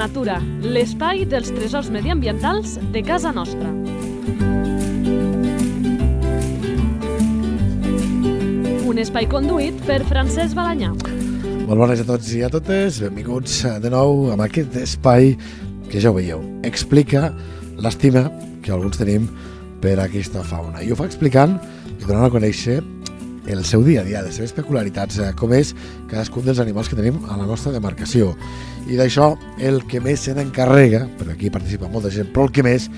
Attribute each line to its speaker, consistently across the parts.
Speaker 1: natura, l'espai dels tresors mediambientals de casa nostra. Un espai conduït per Francesc Balanyà.
Speaker 2: Molt bones a tots i a totes, benvinguts de nou amb aquest espai que ja ho veieu, explica l'estima que alguns tenim per aquesta fauna. I ho fa explicant i donant a conèixer el seu dia a dia, les seves peculiaritats, eh, com és cadascun dels animals que tenim a la nostra demarcació. I d'això, el que més se n'encarrega, perquè aquí participa molta gent, però el que més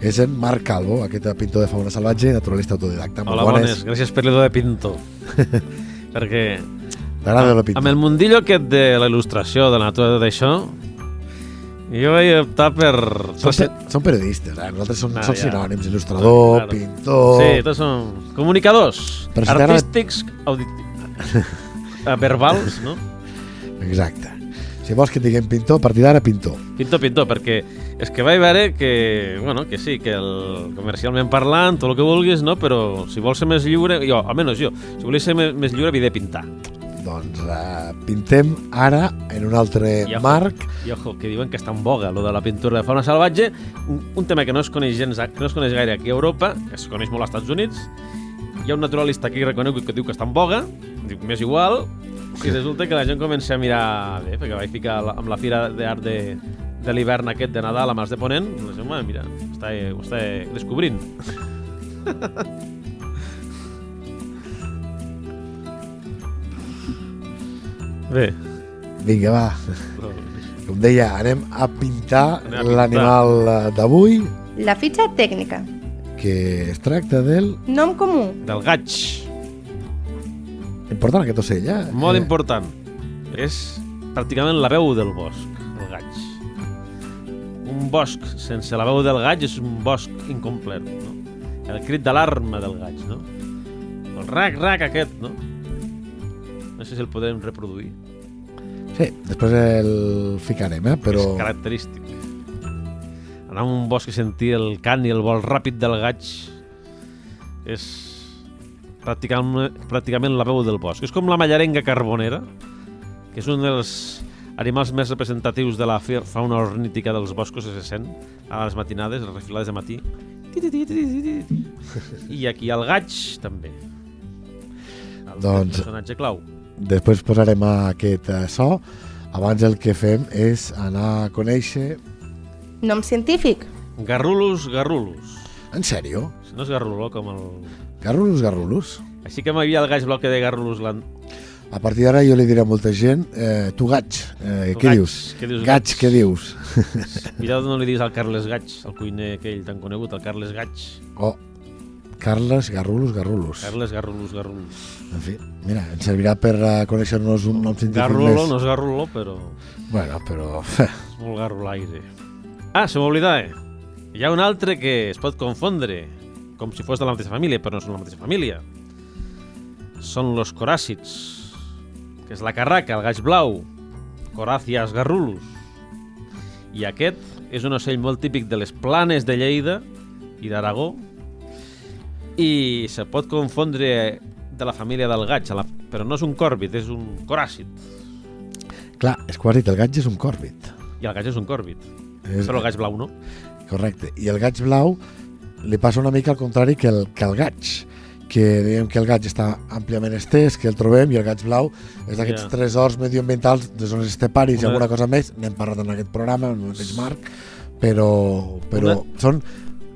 Speaker 2: és en Marc Calvo, aquest pintor de fauna salvatge, naturalista autodidacta.
Speaker 3: Hola, bones. Gràcies per l'idó de pintor. perquè
Speaker 2: T'agrada la pintor?
Speaker 3: amb el mundillo aquest de la il·lustració, de la natura, tot això, jo vaig optar per...
Speaker 2: Són, pe són periodistes, eh? nosaltres som,
Speaker 3: Ah,
Speaker 2: som
Speaker 3: ja.
Speaker 2: sinònims, il·lustrador,
Speaker 3: Claro.
Speaker 2: pintor...
Speaker 3: Sí, tots són comunicadors,
Speaker 2: Però si
Speaker 3: artístics, auditius, verbals, no?
Speaker 2: Exacte. Si vols que diguem pintor, a partir d'ara pintor.
Speaker 3: Pintor, pintor, perquè és que vaig veure que, bueno, que sí, que el, comercialment parlant, tot el que vulguis, no? però si vols ser més lliure, jo, almenys jo, si volia ser més, més lliure havia de pintar.
Speaker 2: Doncs uh, pintem ara en un altre
Speaker 3: I ojo.
Speaker 2: marc.
Speaker 3: I ojo, que diuen que està en boga, lo de la pintura de fauna salvatge, un, un tema que no es coneix gens, que no es coneix gaire aquí a Europa, que es coneix molt als Estats Units. Hi ha un naturalista aquí reconegut que diu que està en boga, diu m'és igual, i resulta que la gent comença a mirar bé, perquè vaig ficar la- amb la fira d'art de, de l'hivern aquest de Nadal amb els de Ponent, la gent, mira, està, ho està descobrint. Bé,
Speaker 2: Vinga, va. Com deia, anem a pintar
Speaker 3: Anem a pintar.
Speaker 2: l'animal eh, d'avui,
Speaker 4: La fitxa tècnica.
Speaker 2: que es tracta del...
Speaker 4: Nom comú.
Speaker 3: del gaig.
Speaker 2: Important aquest ocell, eh?
Speaker 3: Molt
Speaker 2: Eh,
Speaker 3: important. És pràcticament la veu del bosc, el gaig. Un bosc sense la veu del gaig és un bosc incomplet, no? El crit d'alarma del gaig, no? El rac-rac aquest, no? No sé si el podem reproduir.
Speaker 2: Sí, després el ficarem, eh? Però...
Speaker 3: És característic. Anar a un bosc i sentir el cant i el vol ràpid del gaig és pràcticament, pràcticament la veu del bosc. És com la mallarenga carbonera, que és un dels animals més representatius de la fauna ornítica dels boscos que se sent a les matinades, les refilades de matí. I aquí el gaig també. El
Speaker 2: Doncs-
Speaker 3: personatge clau.
Speaker 2: Després posarem aquest eh, so. Abans el que fem és anar a conèixer...
Speaker 4: Nom científic.
Speaker 3: Garrulus, garrulus.
Speaker 2: En sèrio?
Speaker 3: No és garruló com el...
Speaker 2: Garrulos, garrulos?
Speaker 3: Així que m'havia el gaig que de garrulus l'an...
Speaker 2: A partir d'ara jo li diré a molta gent eh, tu gaig, eh,
Speaker 3: Tu
Speaker 2: què
Speaker 3: gaig,
Speaker 2: dius?
Speaker 3: què dius,
Speaker 2: Gaig,
Speaker 3: gaig?
Speaker 2: què dius?
Speaker 3: Cuidado no li diguis al Carles Gaig, el cuiner aquell tan conegut, el Carles Gaig.
Speaker 2: Oh, Carles, garrulos, garrulos.
Speaker 3: Carles Garrulus, Garrulus.
Speaker 2: En fi, mira, ens servirà per uh, conèixer-nos un nom científic
Speaker 3: Garrulo,
Speaker 2: més.
Speaker 3: no és garrulo, però
Speaker 2: Bueno, però...
Speaker 3: és molt garrulaire. Ah, se m'oblidava. Hi ha un altre que es pot confondre, com si fos de la mateixa família, però no són la mateixa família. Són los coràcids, que és la carraca, el gaig blau, Coracias garrulus. I aquest és un ocell molt típic de les planes de Lleida i d'Aragó i se pot confondre de la família del gaig, la... però no és un còrbit, és un coràcid.
Speaker 2: Clar, és que ho has dit, el gaig és un còrbit.
Speaker 3: I el gaig és un còrbit.
Speaker 2: És,
Speaker 3: Però el gaig blau no.
Speaker 2: Correcte. I el gaig blau li passa una mica al contrari que el, que el gaig que diguem que el gaig està àmpliament estès, que el trobem, i el gaig blau és d'aquests
Speaker 3: Ja.
Speaker 2: tresors medioambientals de zones esteparis i
Speaker 3: Una-
Speaker 2: alguna cosa més, n'hem parlat en aquest programa, en el mateix marc, però, però
Speaker 3: Una-
Speaker 2: són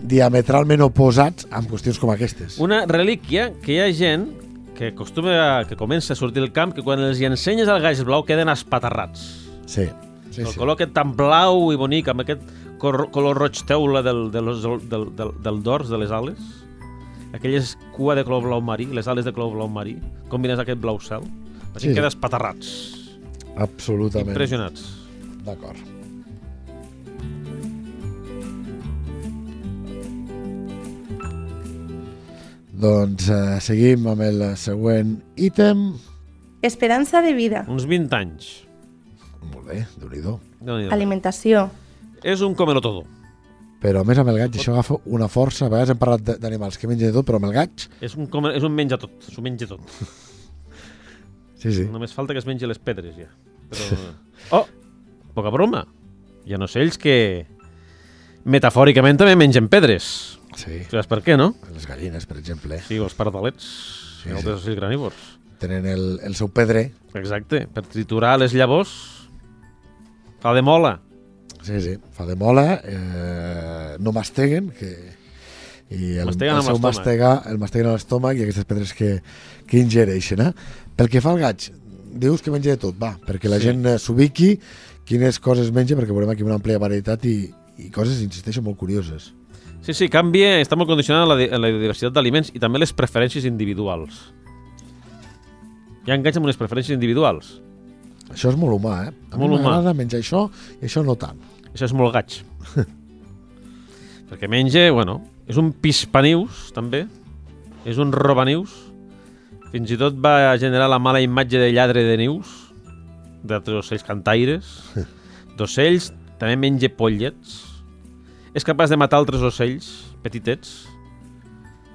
Speaker 2: diametralment oposats amb qüestions com aquestes.
Speaker 3: Una relíquia que hi ha gent que acostuma a, que comença a sortir al camp que quan els hi ensenyes el gaig blau queden espaterrats.
Speaker 2: Sí, sí,
Speaker 3: el
Speaker 2: sí.
Speaker 3: color aquest tan blau i bonic, amb aquest color roig teula del, del, del, del, del dors de les ales, aquelles cua de color blau marí, les ales de color blau marí, combines aquest blau cel, la gent
Speaker 2: sí.
Speaker 3: queda espaterrats,
Speaker 2: Absolutament.
Speaker 3: impressionats.
Speaker 2: D'acord. Doncs eh, seguim amb el següent ítem.
Speaker 4: Esperança de vida.
Speaker 3: Uns 20 anys.
Speaker 2: Molt bé, déu nhi.
Speaker 4: Alimentació.
Speaker 3: És un comelo todo.
Speaker 2: Però a més amb el gaig això agafa una força. A vegades hem parlat de- d'animals que mengen de tot, però amb el gaig...
Speaker 3: És un, come, és un menja tot, s'ho menja tot.
Speaker 2: Sí, sí.
Speaker 3: Només falta que es mengi les pedres, ja. Però... Oh! Poca broma. Hi ha ocells que metafòricament també mengen pedres.
Speaker 2: Sí,
Speaker 3: Saps per què, no?
Speaker 2: les gallines, per exemple,
Speaker 3: Sí, els pardalets
Speaker 2: Sí,
Speaker 3: sí, altres ocells granívors.
Speaker 2: tenen el, el seu pedre.
Speaker 3: Exacte, per triturar les llavors fa de mola.
Speaker 2: Sí, sí, fa de mola, eh, no masteguen, que, i el,
Speaker 3: Masteguen
Speaker 2: el seu mastegar, el masteguen a l'estómac i aquestes pedres que, que ingereixen. Eh? Pel que fa al gaig, dius que menja de tot, va, perquè la
Speaker 3: Sí.
Speaker 2: gent eh, s'ubiqui quines coses menja, perquè veurem aquí una àmplia varietat i, i coses, insisteixo, molt curioses.
Speaker 3: Sí, sí, canvia, està molt condicionada la, la diversitat d'aliments i també les preferències individuals. Hi ha gats amb unes preferències individuals.
Speaker 2: Això és molt humà, eh? A
Speaker 3: Molt
Speaker 2: mi m'agrada menjar això i això no tant.
Speaker 3: Això és molt gaig. Perquè menja, bueno, és un pispanius, també. És un robanius. Fins i tot va generar la mala imatge de lladre de nius, d'altres ocells cantaires, d'ocells, també menja pollets. És capaç de matar altres ocells petitets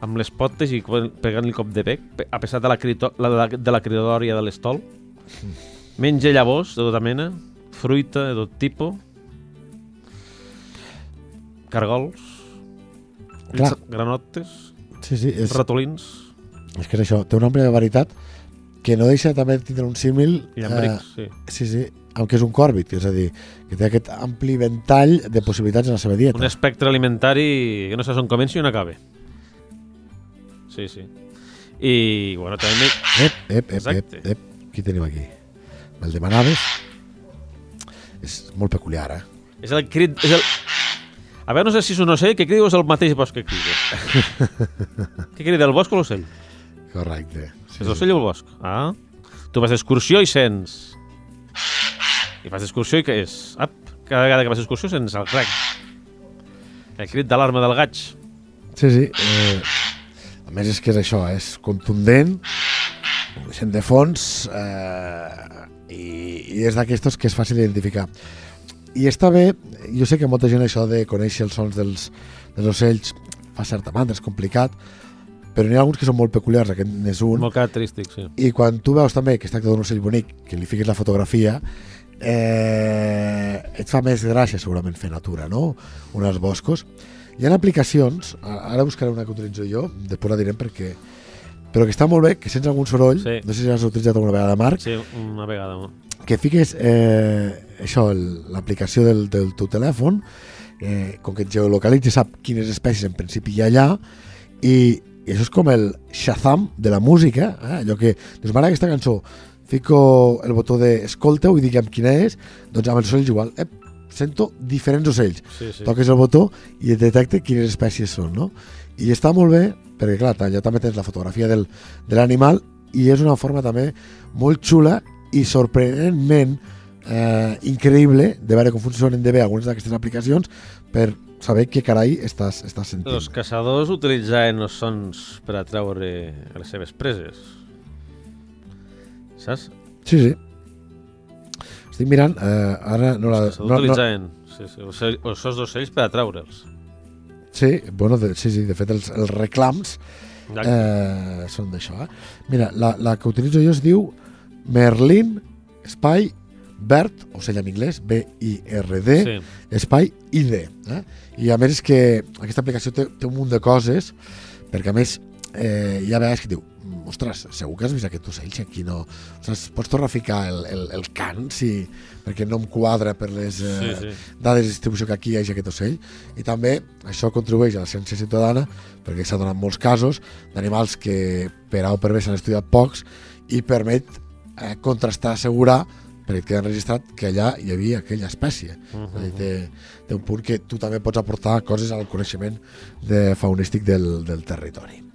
Speaker 3: amb les potes i pegant-li cop de bec, a pesar de la, crito, la, de la, de la cridòria de l'estol. Menja llavors de tota mena, fruita de tot tipus, cargols,
Speaker 2: Clar.
Speaker 3: granotes,
Speaker 2: Sí, sí, és,
Speaker 3: ratolins
Speaker 2: és que és això, té una àmplia varietat que no deixa també de tindre un símil
Speaker 3: llambrics, sí.
Speaker 2: Sí, sí, aunque és un còrbit, és a dir, que té aquest ampli ventall de possibilitats en la seva dieta.
Speaker 3: Un espectre alimentari que no saps on comença i on acaba. Sí, sí. I, bueno, també...
Speaker 2: Ep, ep, ep, ep,
Speaker 3: Exacte.
Speaker 2: ep, qui tenim aquí? Me'l demanaves? És molt peculiar, eh?
Speaker 3: És el crit... És el... A veure, no sé si és un ocell que crida o és el mateix bosc que crida. Què crida, el bosc o l'ocell?
Speaker 2: Correcte. Sí,
Speaker 3: És l'ocell o el bosc? Ah. Tu vas d'excursió i sents... I vas d'excursió i què és? Ap, cada vegada que vas d'excursió sents el crac. El crit d'alarma del gaig.
Speaker 2: Sí, sí. Eh, a més és que és això, és contundent, ho deixem de fons eh, i, i és d'aquestos que és fàcil d'identificar. I està bé, jo sé que molta gent això de conèixer els sons dels, dels ocells fa certa mandra, és complicat, però n'hi ha alguns que són molt peculiars, aquest n'és un,
Speaker 3: Molt característic, sí.
Speaker 2: i quan tu veus també que es tracta d'un ocell bonic, que li fiquis la fotografia, eh, et fa més gràcia segurament fer natura, no? Un als boscos. Hi ha aplicacions, ara buscaré una que utilitzo jo, després la direm perquè però que està molt bé, que sents algun soroll,
Speaker 3: Sí.
Speaker 2: no sé si has utilitzat alguna vegada, Marc,
Speaker 3: Sí, una vegada.
Speaker 2: que fiques eh, això, l'aplicació del, del teu telèfon, eh, com que et geolocalitza, sap quines espècies en principi hi ha allà, i, i això és com el Shazam de la música, eh? allò que, dius, m'agrada aquesta cançó, fico el botó de escolteu i digue'm quina és, doncs amb els ocells igual, eh, sento diferents ocells,
Speaker 3: Sí, sí.
Speaker 2: toques el botó i et detecta quines espècies són, no? I està molt bé, perquè clar, allà també tens la fotografia del, de l'animal i és una forma també molt xula i sorprenentment eh, increïble de veure com funcionen de bé algunes d'aquestes aplicacions per saber què carai estàs, estàs sentint.
Speaker 3: Els caçadors utilitzaven els sons per atraure les seves preses. Saps?
Speaker 2: Sí, sí. Estic mirant, eh, ara no la...
Speaker 3: Els caçadors
Speaker 2: No, no,
Speaker 3: sí, sí, els sons d'ocells per atraure'ls.
Speaker 2: sí, bueno, de, sí, sí, de fet els, els reclams
Speaker 3: Eh...
Speaker 2: eh, són d'això. Eh? Mira, la, la que utilitzo jo es diu Merlin Espai Verd, ocell en anglès, B-I-R-D,
Speaker 3: Sí.
Speaker 2: espai ID. Eh? I a més és que aquesta aplicació té, té un munt de coses, perquè a més eh, hi ha vegades que diu "Mm, ostres, segur que has vist aquest ocell si aquí no... Ostres, pots tornar a ficar el, el, el cant si, perquè no em quadra per les eh,
Speaker 3: Sí, sí.
Speaker 2: dades de distribució que aquí hi hagi aquest ocell i també això contribueix a la ciència ciutadana perquè s'ha donat molts casos d'animals que per A o per B s'han estudiat pocs i permet eh, contrastar, assegurar perquè queda registrat que allà hi havia aquella espècie. Uh. -huh. té, té un punt que tu també pots aportar coses al coneixement de faunístic del, del territori.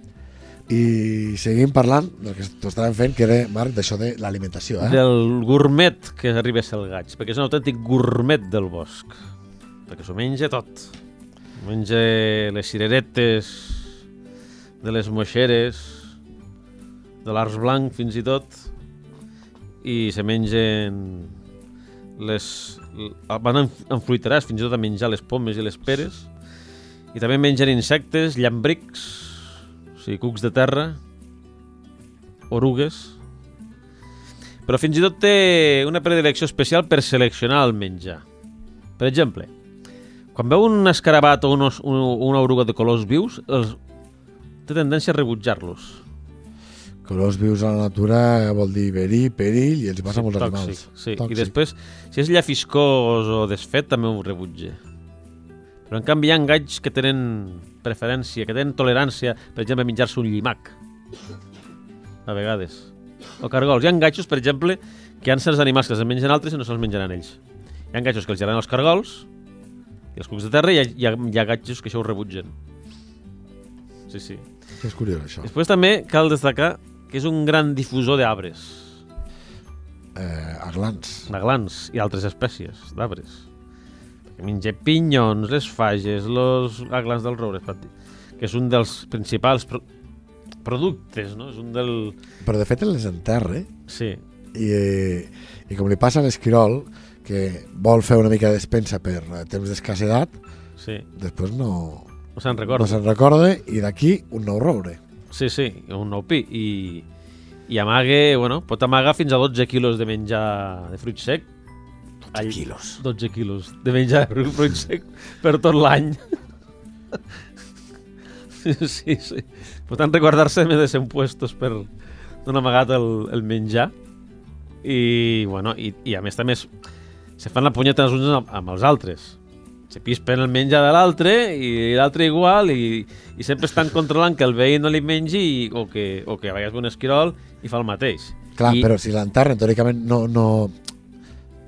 Speaker 2: I seguim parlant del que estàvem fent, que era, Marc, d'això de l'alimentació. Eh?
Speaker 3: Del gourmet que arriba a ser el gaig, perquè és un autèntic gourmet del bosc. Perquè s'ho menja tot. Menja les cireretes, de les moixeres, de l'arç blanc fins i tot, i se mengen les... van en, en fruiteràs fins i tot a menjar les pomes i les peres, i també mengen insectes, llambrics, sigui, cucs de terra, orugues, però fins i tot té una predilecció especial per seleccionar el menjar. Per exemple, quan veu un escarabat o unos, un, una oruga de colors vius, els, té tendència a rebutjar-los.
Speaker 2: Colors vius a la natura vol dir verí, perill i els passa a molts
Speaker 3: tòxic,
Speaker 2: animals.
Speaker 3: Sí. I després, si és llafiscós o desfet, també ho rebutja. Però en canvi hi ha gaigs que tenen preferència, que tenen tolerància, per exemple, a menjar-se un llimac. A vegades. O cargols. Hi ha gaitxos, per exemple, que hi ha certs animals que se'ls mengen altres i no se'ls menjaran ells. Hi ha gaitxos que els agraden els cargols i els cucs de terra i hi ha, hi ha, hi ha que això ho rebutgen. Sí, sí.
Speaker 2: És curiós, això.
Speaker 3: Després també cal destacar que és un gran difusor d'arbres,
Speaker 2: Eh, aglans.
Speaker 3: d'aglans i altres espècies d'arbres. Menja pinyons, les fages, els aglans dels roures, per dir, que és un dels principals pro productes, no? És un del...
Speaker 2: Però de fet les enterra
Speaker 3: Sí,
Speaker 2: i, eh, i com li passa a l'esquirol, que vol fer una mica de despensa per eh, temps d'escassedat,
Speaker 3: sí.
Speaker 2: després no,
Speaker 3: No se'n
Speaker 2: no
Speaker 3: recorda.
Speaker 2: se'n recorda i d'aquí un nou roure.
Speaker 3: Sí, sí, un nou pi. I, i amague, bueno, pot amagar fins a 12 quilos de menjar de fruit sec.
Speaker 2: 12 quilos.
Speaker 3: 12 quilos de menjar fruit sec per tot l'any. sí, sí. Per tant, recordar-se de ser puestos per donar amagat el, el menjar. I, bueno, i, i a més també es, se fan la punyeta els uns amb, amb els altres. Se pispen el menjar de l'altre i l'altre igual i, i sempre estan controlant que el veí no li mengi i, o, que, o que a vegades ve un esquirol i fa el mateix.
Speaker 2: Clar,
Speaker 3: I,
Speaker 2: però si l'enterren, teòricament no, no,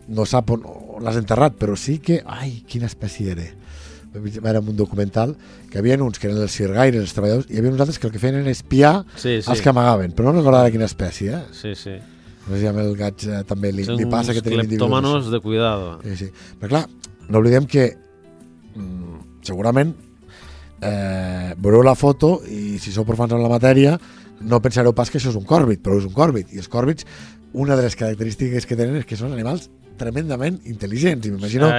Speaker 2: no sap on on l'has enterrat, però sí que... Ai, quina espècie era. En un documental que hi havia uns que eren els sirgaires, els treballadors, i hi havia uns altres que el que feien era espiar
Speaker 3: Sí, sí.
Speaker 2: els que amagaven, però no recordava quina espècie, eh?
Speaker 3: Sí, sí.
Speaker 2: No sé si amb el gaig eh, també li,
Speaker 3: Són
Speaker 2: li passa que tenim individus.
Speaker 3: de cuidado.
Speaker 2: Sí, sí. Però clar, no oblidem que mm, segurament eh, veureu la foto i si sou profans en la matèria no pensareu pas que això és un còrbit, però és un còrbit. I els còrbits, una de les característiques que tenen és que són animals tremendament intel·ligents. I m'imagino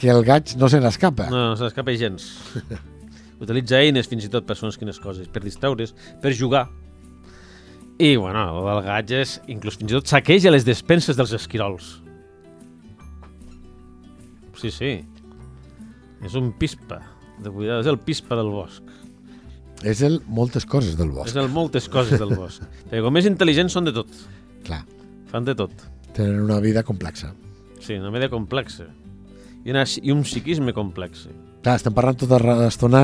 Speaker 2: que el gaig no se n'escapa.
Speaker 3: No, no s'escapa gens. Utilitza eines fins i tot per segons quines coses, per distraure's, per jugar. I, bueno, el gaig és, inclús fins i tot saqueja les despenses dels esquirols. Sí, sí. És un pispa de cuidar, és el pispa del bosc.
Speaker 2: És el moltes coses del bosc.
Speaker 3: És el moltes coses del bosc. Perquè com més intel·ligents són de tot.
Speaker 2: Clar,
Speaker 3: Fan de tot.
Speaker 2: tenen una vida complexa.
Speaker 3: Sí, una mèdia complexa. I, una, i un psiquisme complex.
Speaker 2: Clar, estem parlant tota l'estona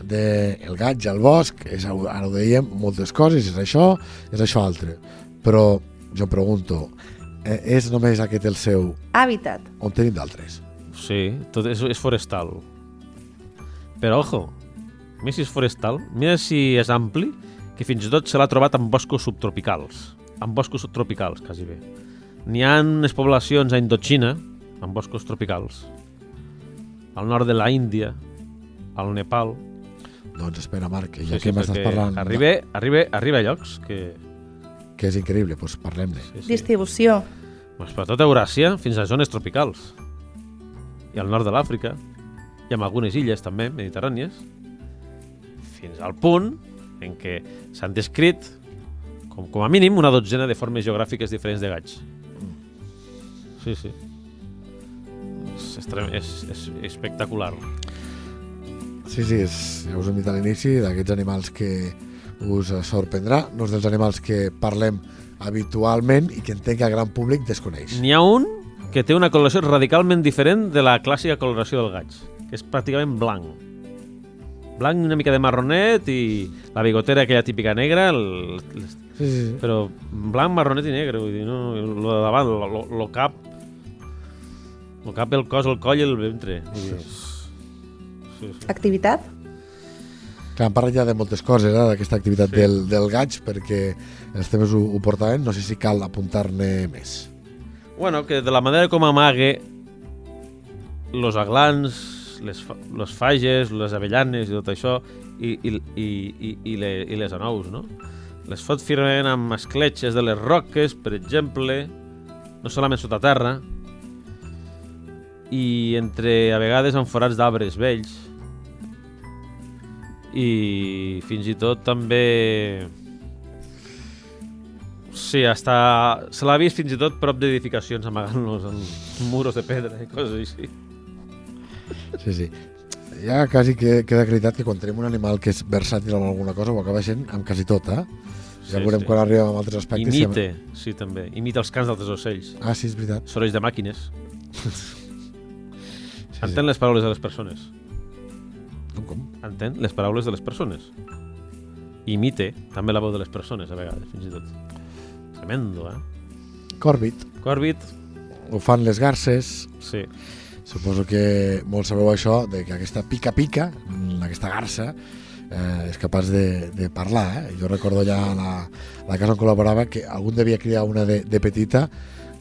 Speaker 2: del de gaig al bosc, és, ara ho dèiem, moltes coses, és això, és això altre. Però jo pregunto, eh, és només aquest el seu,
Speaker 4: Hàbitat.
Speaker 2: on tenim d'altres?
Speaker 3: Sí, tot és, és forestal. Però, ojo, més si és forestal, mira si és ampli, que fins i tot se l'ha trobat en boscos subtropicals. En boscos subtropicals, quasi bé. N'hi ha unes poblacions a Indochina, en boscos tropicals. Al nord de la Índia, al Nepal...
Speaker 2: Doncs espera, Marc, que ja
Speaker 3: Sí, sí,
Speaker 2: que m'estàs
Speaker 3: perquè
Speaker 2: parlant,
Speaker 3: Arriba, arriba, arriba a llocs que...
Speaker 2: que és increïble, doncs parlem-ne.
Speaker 3: Sí, sí.
Speaker 4: Distribució.
Speaker 3: Pues per tota Euràsia fins a zones tropicals. I al nord de l'Àfrica, i amb algunes illes també, mediterrànies, fins al punt en què s'han descrit com, com a mínim una dotzena de formes geogràfiques diferents de gaig. Sí, sí. És, és, és espectacular.
Speaker 2: Sí, sí, és, ja us hem dit a l'inici d'aquests animals que us sorprendrà, no és dels animals que parlem habitualment i que entenc que el gran públic desconeix.
Speaker 3: N'hi ha un que té una coloració radicalment diferent de la clàssica coloració del gaig, que és pràcticament blanc. Blanc, una mica de marronet i la bigotera aquella típica negra, el, el,
Speaker 2: Sí, sí, sí.
Speaker 3: però blanc, marronet i negre, vull dir, no, lo de davant, lo, lo, lo cap, lo cap, el cos, el coll i el ventre. És- sí, sí.
Speaker 4: Activitat.
Speaker 2: Clar, hem parlat ja de moltes coses, eh, d'aquesta activitat
Speaker 3: Sí.
Speaker 2: sí. del, del gaig, perquè els temes ho, ho portaven, no sé si cal apuntar-ne més.
Speaker 3: Bueno, que de la manera com amague los aglans, les, fa- les fages, les avellanes i tot això, i, i, i, i, i, le, i les anous, no? Les fot firmament amb escletxes de les roques, per exemple, no solament sota terra, i entre, a vegades, amb forats d'arbres vells, i fins i tot també Sí, hasta... se l'ha vist fins i tot prop d'edificacions amagant-los en muros de pedra i coses així.
Speaker 2: Sí, sí. Ja quasi que, queda acreditat que quan tenim un animal que és versàtil en alguna cosa ho acaba sent amb quasi tot, eh? Ja
Speaker 3: Sí,
Speaker 2: veurem
Speaker 3: sí.
Speaker 2: quan arribem a altres aspectes. si-
Speaker 3: Imite, sí, també. Imita els cants d'altres ocells.
Speaker 2: Ah, sí, és veritat.
Speaker 3: Sorolls de màquines.
Speaker 2: Sí,
Speaker 3: Entén les paraules de les persones.
Speaker 2: Com, com?
Speaker 3: Entén les paraules de les persones. Imite també la veu de les persones, a vegades, fins i tot. Tremendo, eh?
Speaker 2: Corbit.
Speaker 3: Corbit,
Speaker 2: Ho fan les garces.
Speaker 3: sí.
Speaker 2: Suposo que molts sabeu això, de que aquesta pica-pica, aquesta garça, eh, és capaç de, de parlar. Eh? Jo recordo ja a la, a la casa on col·laborava que algun devia criar una de, de petita,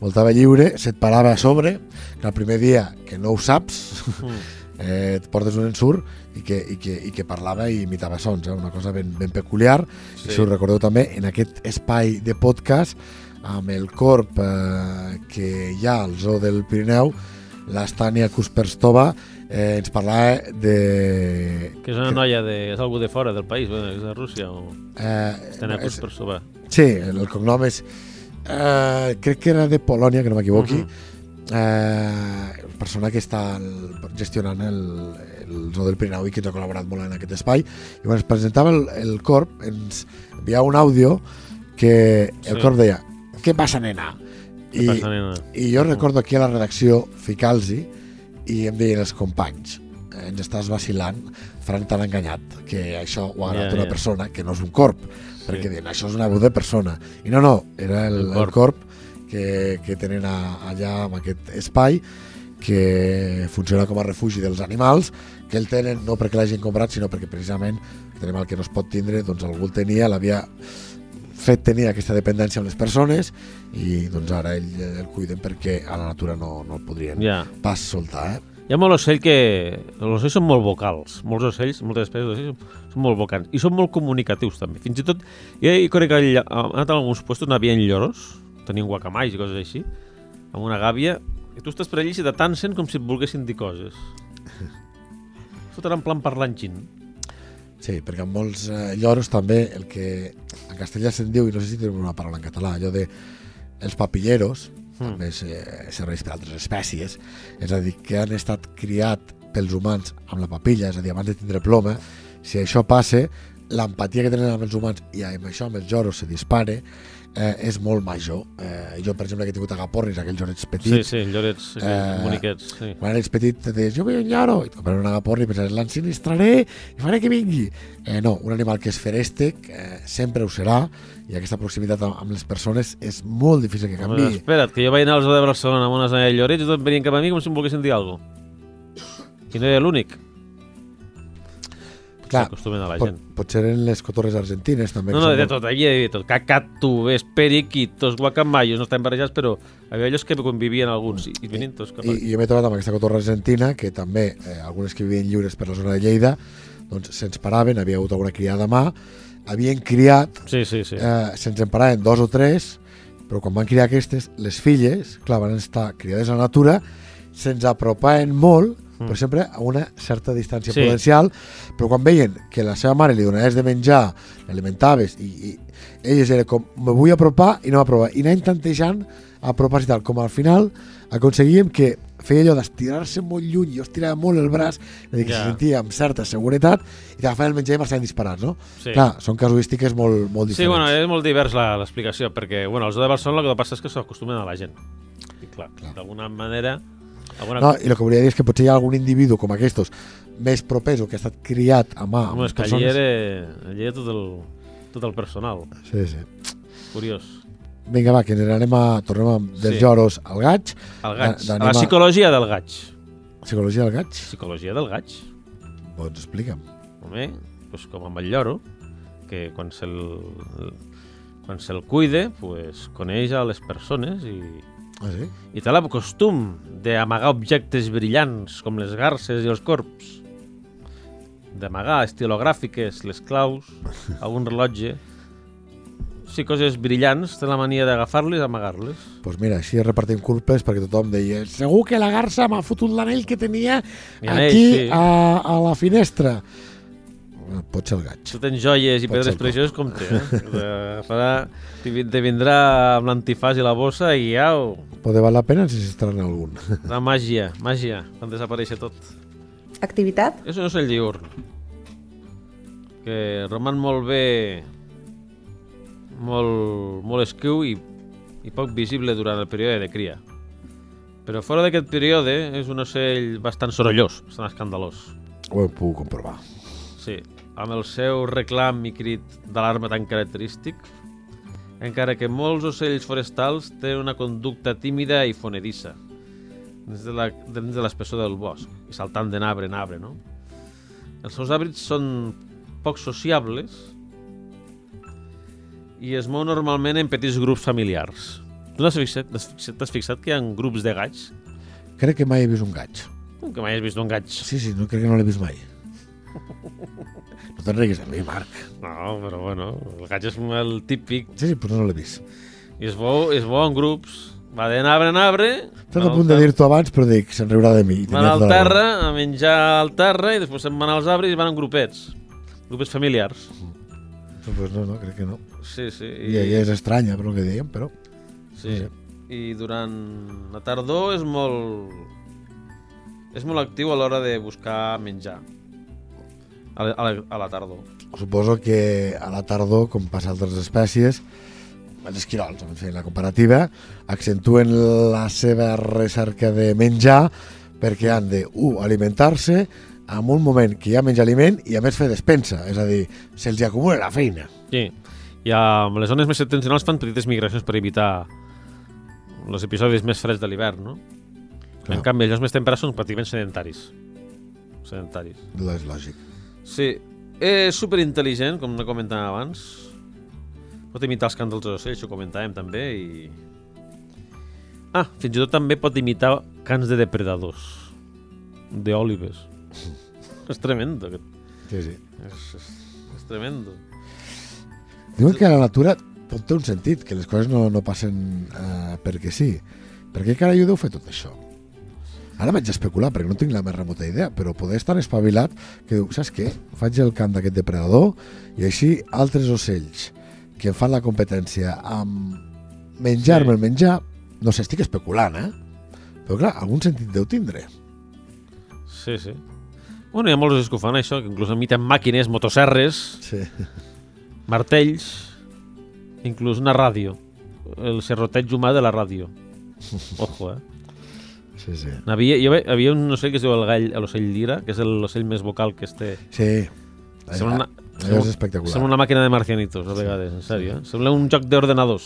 Speaker 2: voltava lliure, se't parava a sobre, que el primer dia que no ho saps,
Speaker 3: Mm.
Speaker 2: eh, et portes un ensurt i que, i que, i que parlava i imitava sons, eh? una cosa ben, ben peculiar. Sí.
Speaker 3: Sí.
Speaker 2: Si us recordeu també, en aquest espai de podcast, amb el corp eh, que hi ha al zoo del Pirineu, l'Estània Kusperstova eh, ens parlava de...
Speaker 3: Que és una noia de... És algú de fora del país, bueno, és de Rússia o...
Speaker 2: Eh,
Speaker 3: per sobar.
Speaker 2: Sí, el, cognom és... Eh, crec que era de Polònia, que no m'equivoqui.
Speaker 3: Mhm.
Speaker 2: eh, persona que està el, gestionant el, el Zoo del Pirineu i que ens ha col·laborat molt en aquest espai. I quan es presentava el, el Corp, ens enviava un àudio que el
Speaker 3: Sí.
Speaker 2: Corp deia què passa, nena? I,
Speaker 3: passa, nena?
Speaker 2: I jo recordo aquí a la redacció ficar-los i em deien els companys "Eh, ens estàs vacilant, Frank t'han enganyat que això ho ha
Speaker 3: Ja,
Speaker 2: agafat una
Speaker 3: ja.
Speaker 2: persona que no és un corp perquè diuen, això és una veu de persona i no, no, era el,
Speaker 3: El
Speaker 2: el,
Speaker 3: corp.
Speaker 2: corp que, que tenen a, allà en aquest espai que funciona com a refugi dels animals que el tenen no perquè l'hagin comprat sinó perquè precisament aquest animal que no es pot tindre doncs algú el tenia, l'havia fet tenir aquesta dependència amb les persones i doncs ara ell el cuiden perquè a la natura no, no el podrien
Speaker 3: Ja.
Speaker 2: pas soltar, eh?
Speaker 3: Hi ha molt ocell que... Els ocells són molt vocals. Molts ocells, moltes espècies d'ocells són- molt vocals. I són molt comunicatius, també. Fins i tot, jo hi conec que he anat a alguns puestos, n'havia lloros, tenien guacamais i coses així, amb una gàbia, i tu estàs per allí i se t'atansen com si et volguessin dir coses. Foten en plan parlant xin.
Speaker 2: Sí, perquè en molts eh, lloros també el que en castellà se'n diu, i no sé si tenim una paraula en català, allò de els papilleros,
Speaker 3: Mm.
Speaker 2: també se, serveix per altres espècies, és a dir, que han estat criat pels humans amb la papilla, és a dir, abans de tindre ploma, si això passa, l'empatia que tenen amb els humans i amb això amb els lloros se dispare, eh, és molt major. Eh, jo, per exemple, que he tingut agapornis, aquells llorets
Speaker 3: Sí,
Speaker 2: petits,
Speaker 3: sí, llorets, sí,
Speaker 2: Eh,
Speaker 3: boniquets. Sí.
Speaker 2: quan eres petit te deies, jo vull un lloro, i et compraven un agaporni i pensaves, l'ensinistraré i faré que vingui. Eh, no, un animal que és ferèstec eh, sempre ho serà i aquesta proximitat amb, amb les persones és molt difícil que
Speaker 3: Home,
Speaker 2: canvi.
Speaker 3: espera't, que jo vaig anar al zoo de Barcelona amb unes llorets i tot venien cap a mi com si em volguessin dir alguna cosa. I no era l'únic.
Speaker 2: Clar,
Speaker 3: S'acostumen a la
Speaker 2: Pot,
Speaker 3: gent.
Speaker 2: potser en les cotorres argentines també.
Speaker 3: No, no, de tot, hi havia tot. Cacatubes, periquitos, guacamayos, no estan barrejats, però hi havia allòs que convivien alguns i, i venien tots cap.
Speaker 2: I, i jo m'he trobat amb aquesta cotorra argentina que també, eh, algunes que vivien lliures per la zona de Lleida, doncs se'ns paraven, havia hagut alguna criada a mà, havien criat
Speaker 3: Sí, sí, sí.
Speaker 2: eh, se'ns en paraven dos o tres, però quan van criar aquestes, les filles, clar, van estar criades a la natura, se'ns apropaven molt, però sempre a una certa distància
Speaker 3: Sí.
Speaker 2: prudencial, però quan veien que la seva mare li donaves de menjar, l'alimentaves, i, i elles era com, me vull apropar i no m'apropa, i anàvem tantejant a apropar-se i tal, com al final aconseguíem que feia allò d'estirar-se molt lluny, jo estirava molt el braç, dir, que
Speaker 3: Ja.
Speaker 2: se sentia amb certa seguretat, i t'agafaven el menjar i marxaven disparats, no?
Speaker 3: Sí.
Speaker 2: Clar, són casuístiques molt, molt
Speaker 3: Sí,
Speaker 2: diferents.
Speaker 3: bueno, és molt divers la- l'explicació, perquè, bueno, els de Barcelona el que passa és que s'acostumen a la gent. I clar,
Speaker 2: Clar.
Speaker 3: d'alguna manera... Alguna...
Speaker 2: No, i el que volia dir és que potser hi ha algun individu com aquests més propers o que ha estat criat a mà amb
Speaker 3: és que allí era, allí era tot, el, tot el personal.
Speaker 2: Sí, sí.
Speaker 3: Curiós.
Speaker 2: Vinga, va, que anem a... Tornem a, dels
Speaker 3: Sí.
Speaker 2: lloros al gaig.
Speaker 3: El gaig. A
Speaker 2: d'anem
Speaker 3: la psicologia del gaig.
Speaker 2: Psicologia del gaig?
Speaker 3: Psicologia del gaig.
Speaker 2: Doncs explica'm.
Speaker 3: Home, pues com amb el lloro, que quan se'l quan se'l cuide, pues, coneix a les persones i,
Speaker 2: Ah, sí?
Speaker 3: i té el costum d'amagar objectes brillants com les garces i els corps d'amagar estilogràfiques, les claus, algun rellotge sí, coses brillants, té la mania d'agafar-les i amagar-les.
Speaker 2: Doncs pues mira, així repartim culpes perquè tothom deia segur que la garça m'ha fotut l'anell que tenia
Speaker 3: anell,
Speaker 2: aquí
Speaker 3: sí.
Speaker 2: a, a la finestra. Eh, Pot ser el gaig.
Speaker 3: Tu tens joies i
Speaker 2: Pot
Speaker 3: pedres precioses com té, eh? Te farà, te vin- te vindrà amb l'antifàs i la bossa i au,
Speaker 2: Pot valer la pena si s'estrena algun.
Speaker 3: la màgia, màgia, quan desapareix tot.
Speaker 4: Activitat?
Speaker 3: És un ocell diurn. Que roman molt bé, molt, molt esquiu i, i poc visible durant el període de cria. Però fora d'aquest període és un ocell bastant sorollós, bastant escandalós.
Speaker 2: Ho he pogut comprovar.
Speaker 3: Sí, amb el seu reclam i crit d'alarma tan característic, encara que molts ocells forestals tenen una conducta tímida i fonedissa dins de la- dins de l'espessor del bosc i saltant de arbre en arbre, no? Els seus hàbits són poc sociables i es mou normalment en petits grups familiars. Tu t'has fixat, fixat, fixat que hi ha grups de gats?
Speaker 2: Crec que mai he vist un gaig.
Speaker 3: Com que mai has vist un gaig?
Speaker 2: Sí, sí, no, crec que no l'he vist mai. No te'n riguis de mi, Marc.
Speaker 3: No, però bueno, el gaig és el típic
Speaker 2: Sí, sí, però no l'he vist.
Speaker 3: i es veu, es veu en grups. Va de arbre en arbre,
Speaker 2: Estàs a punt de dir-t'ho abans, però dic, se'n riurà de mi.
Speaker 3: van al terra a menjar al terra i després se'n van als arbres i van en grupets. Grupets familiars.
Speaker 2: Pues no, no, crec que no.
Speaker 3: Sí, sí.
Speaker 2: I, i és estranya, per el que dèiem, però...
Speaker 3: sí. I durant la tardor és molt... És molt actiu a l'hora de buscar menjar. A la, a la, a la tardor.
Speaker 2: Suposo que a la tardor, com passa a altres espècies, els esquirols, en fi, la comparativa, accentuen la seva recerca de menjar perquè han de, u, alimentar-se en un moment que hi ha menys aliment i a més fer despensa, és a dir, se'ls acumula la feina.
Speaker 3: Sí. I a les zones més septentrionals fan petites migracions per evitar els episodis més freds de l'hivern, no?
Speaker 2: Clar.
Speaker 3: En canvi, els llocs més temperats són pràcticament sedentaris. Sedentaris.
Speaker 2: És lògic.
Speaker 3: Sí, és superintel·ligent, com no comentàvem abans. Pot imitar els cants dels ocells, ho comentàvem també, i... Ah, fins i tot també pot imitar cants de depredadors, d'òlives. és tremendo, aquest.
Speaker 2: Sí, sí.
Speaker 3: És, és, és tremendo.
Speaker 2: Diuen que a la natura tot té un sentit, que les coses no, no passen eh, perquè sí. Per què carai ho deu fer tot això? Ara vaig especular, perquè no tinc la més remota idea, però poder estar espavilat que diu, saps què? Faig el camp d'aquest depredador i així altres ocells que fan la competència amb menjar-me el menjar, no sé, estic especulant, eh? Però clar, algun sentit deu tindre.
Speaker 3: Sí, sí. Bueno, hi ha molts que ho fan, això, que inclús imiten màquines, motosserres,
Speaker 2: Sí.
Speaker 3: martells, inclús una ràdio. El serroteig humà de la ràdio. Ojo, eh?
Speaker 2: Sí, sí.
Speaker 3: Havia, jo, havia un ocell que es diu el gall, l'ocell lira, que és el- l'ocell més vocal que es té.
Speaker 2: Sí.
Speaker 3: Sembla una,
Speaker 2: Allò és espectacular.
Speaker 3: sembla una màquina de marcianitos, a vegades, en sèrio. Eh? Sembla un joc d'ordenadors.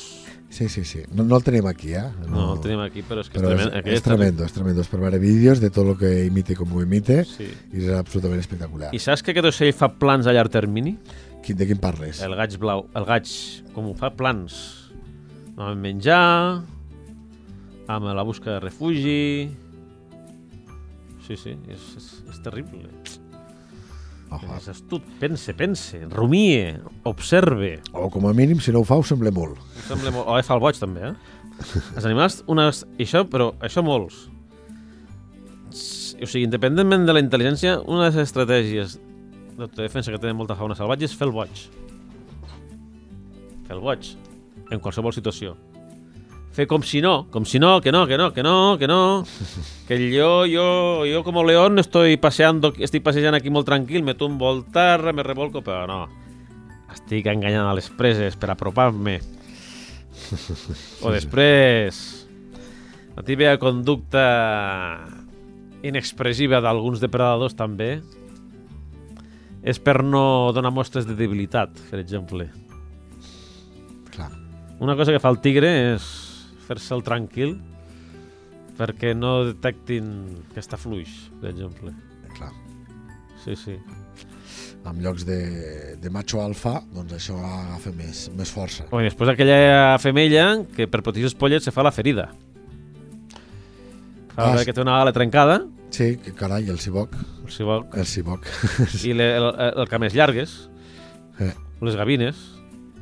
Speaker 2: Sí, sí, sí. No, no el tenim aquí, eh?
Speaker 3: No, el tenim aquí, però és que
Speaker 2: Però
Speaker 3: és, tremendo.
Speaker 2: és, tremendo, és tremendo. Per veure vídeos de tot el que imite com ho imite
Speaker 3: Sí.
Speaker 2: i és absolutament espectacular.
Speaker 3: I saps que aquest ocell fa plans a llarg termini?
Speaker 2: Quin, de quin parles?
Speaker 3: El gaig blau. El gaig, com ho fa, plans. Amb menjar, amb la busca de refugi... Sí, sí, és, és, és terrible.
Speaker 2: Ojo.
Speaker 3: És astut, pense, pense, rumie, observe.
Speaker 2: O com a mínim, si no ho fa, ho sembla molt.
Speaker 3: Em sembla molt... O fa el boig, també, eh? Els animals, unes... Això, però això molts. O sigui, independentment de la intel·ligència, una de les estratègies d'autodefensa que tenen molta fauna salvatge és fer el boig. Fer el boig. En qualsevol situació. Fer com si no, com si no, que no, que no, que no, que no. Que yo, yo, yo como león estoy paseando, estoy pasejant aquí molt tranquil, me tumbo al terra, me revolco, però no. Estic enganyant a les preses per apropar-me. O després, la típica conducta inexpressiva d'alguns depredadors també és per no donar mostres de debilitat, per exemple.
Speaker 2: Clar.
Speaker 3: Una cosa que fa el tigre és fer-se'l tranquil perquè no detectin que està fluix, per exemple.
Speaker 2: Clar.
Speaker 3: Sí, sí.
Speaker 2: En llocs de, de macho alfa, doncs això agafa més, més força.
Speaker 3: O després aquella femella que per protegir els pollets se fa la ferida. Fa
Speaker 2: Ah,
Speaker 3: que té una ala trencada,
Speaker 2: Sí, que carai, el ciboc.
Speaker 3: si vol,
Speaker 2: El ciboc.
Speaker 3: i le, el, el que més llargues,
Speaker 2: Eh.
Speaker 3: les gavines,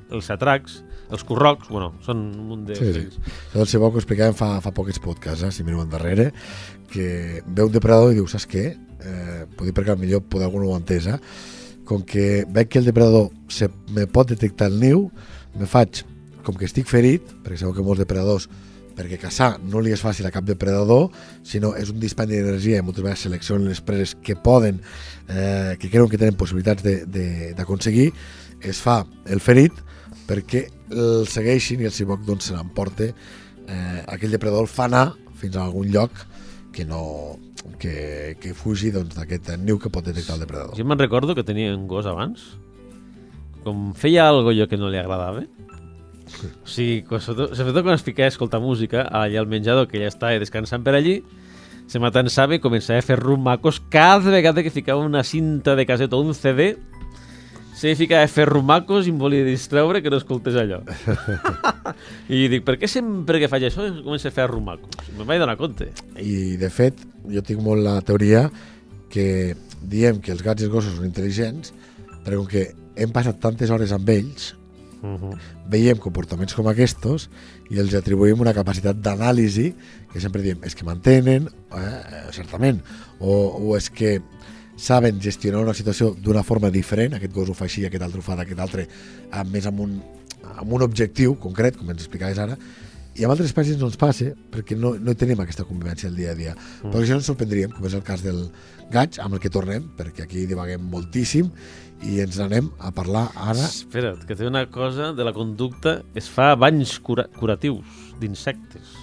Speaker 3: els atracs, els corrocs, bueno, són un munt de...
Speaker 2: Sí, sí. Això del ciboc ho explicàvem fa, fa pocs podcasts, eh, si mireu endarrere, que ve un depredador i diu, saps què? Eh, puc dir perquè millor poder algú no ho entès, eh? Com que veig que el depredador se, me pot detectar el niu, me faig com que estic ferit, perquè sabeu que molts depredadors perquè caçar no li és fàcil a cap depredador, sinó és un dispendi d'energia i moltes vegades seleccionen les preses que poden, eh, que creuen que tenen possibilitats d'aconseguir, es fa el ferit perquè el segueixin i el ciboc doncs, se l'emporta eh, aquell depredador el fa anar fins a algun lloc que no que, que fugi doncs, d'aquest niu que pot detectar el depredador.
Speaker 3: Jo me'n recordo que tenia un gos abans, com feia algo jo que no li agradava, o sigui, quan- sobretot, quan es ficava a escoltar música allà al menjador, que ja estava descansant per allí, se m'atansava i començava a fer rumacos cada vegada que ficava una cinta de caset o un CD se ficava a fer rumacos i em volia distreure que no escoltés allò. I dic, per què sempre que faig això comença a fer rumacos? Me'n vaig donar compte.
Speaker 2: I, de fet, jo tinc molt la teoria que diem que els gats i els gossos són intel·ligents perquè com que hem passat tantes hores amb ells,
Speaker 3: Uh -huh.
Speaker 2: veiem comportaments com aquests i els atribuïm una capacitat d'anàlisi que sempre diem, és que mantenen, eh, certament, o, o és que saben gestionar una situació d'una forma diferent, aquest gos ho fa així, aquest altre ho fa d'aquest altre, amb, més amb un, amb un objectiu concret, com ens explicaves ara, i amb altres espècies no ens passa perquè no, no tenim aquesta convivència el dia a dia. Mm. Però això ens sorprendríem, com és el cas del gaig, amb el que tornem, perquè aquí divaguem moltíssim i ens n'anem a parlar ara
Speaker 3: Espera't, que té una cosa de la conducta, es fa banys cura curatius d'insectes.